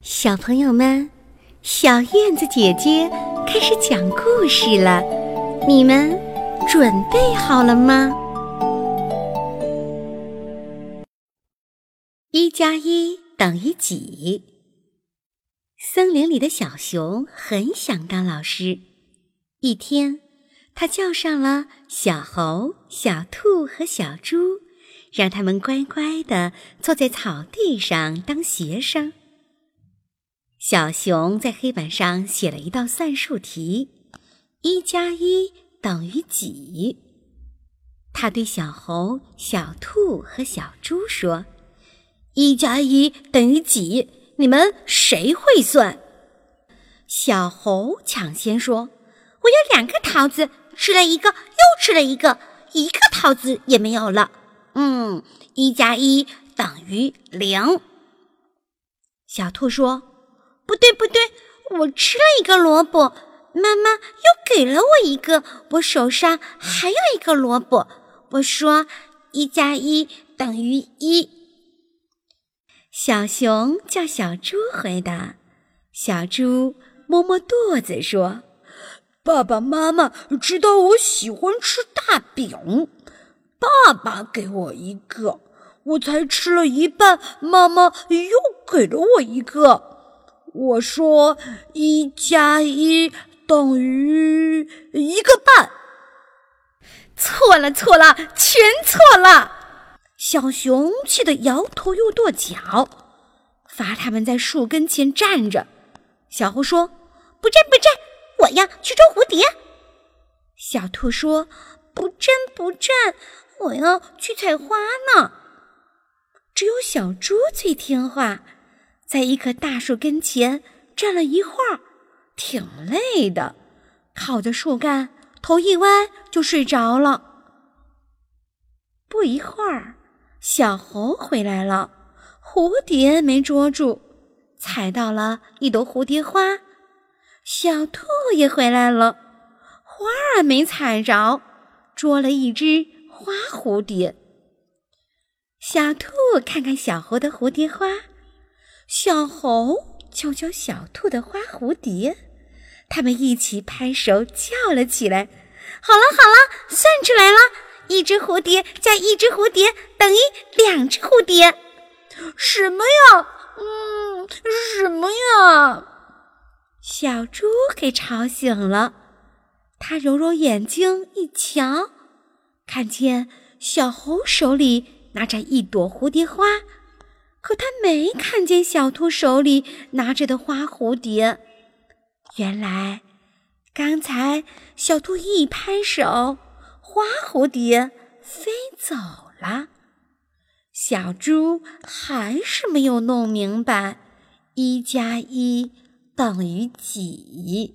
小朋友们，小燕子姐姐开始讲故事了，你们准备好了吗？一加一等于几？森林里的小熊很想当老师。一天，他叫上了小猴、小兔和小猪，让他们乖乖的坐在草地上当学生。小熊在黑板上写了一道算术题：一加一等于几？他对小猴、小兔和小猪说：“一加一等于几？你们谁会算？”小猴抢先说：“我有两个桃子，吃了一个又吃了一个，一个桃子也没有了。嗯，一加一等于零。”小兔说。不对，不对，我吃了一个萝卜，妈妈又给了我一个，我手上还有一个萝卜。我说一加一等于一。小熊叫小猪回答，小猪摸摸肚子说：“爸爸妈妈知道我喜欢吃大饼，爸爸给我一个，我才吃了一半，妈妈又给了我一个。”我说一加一等于一个半，错了错了，全错了！小熊气得摇头又跺脚，罚他们在树根前站着。小猴说：“不站不站，我要去捉蝴蝶。”小兔说：“不站不站，我要去采花呢。”只有小猪最听话。在一棵大树跟前站了一会儿，挺累的，靠着树干，头一歪就睡着了。不一会儿，小猴回来了，蝴蝶没捉住，采到了一朵蝴蝶花；小兔也回来了，花儿没采着，捉了一只花蝴蝶。小兔看看小猴的蝴蝶花。小猴敲敲小兔的花蝴蝶，他们一起拍手叫了起来。好了好了，算出来了，一只蝴蝶加一只蝴蝶等于两只蝴蝶。什么呀？嗯，什么呀？小猪给吵醒了，他揉揉眼睛一瞧，看见小猴手里拿着一朵蝴蝶花。可他没看见小兔手里拿着的花蝴蝶。原来，刚才小兔一拍手，花蝴蝶飞走了。小猪还是没有弄明白，一加一等于几。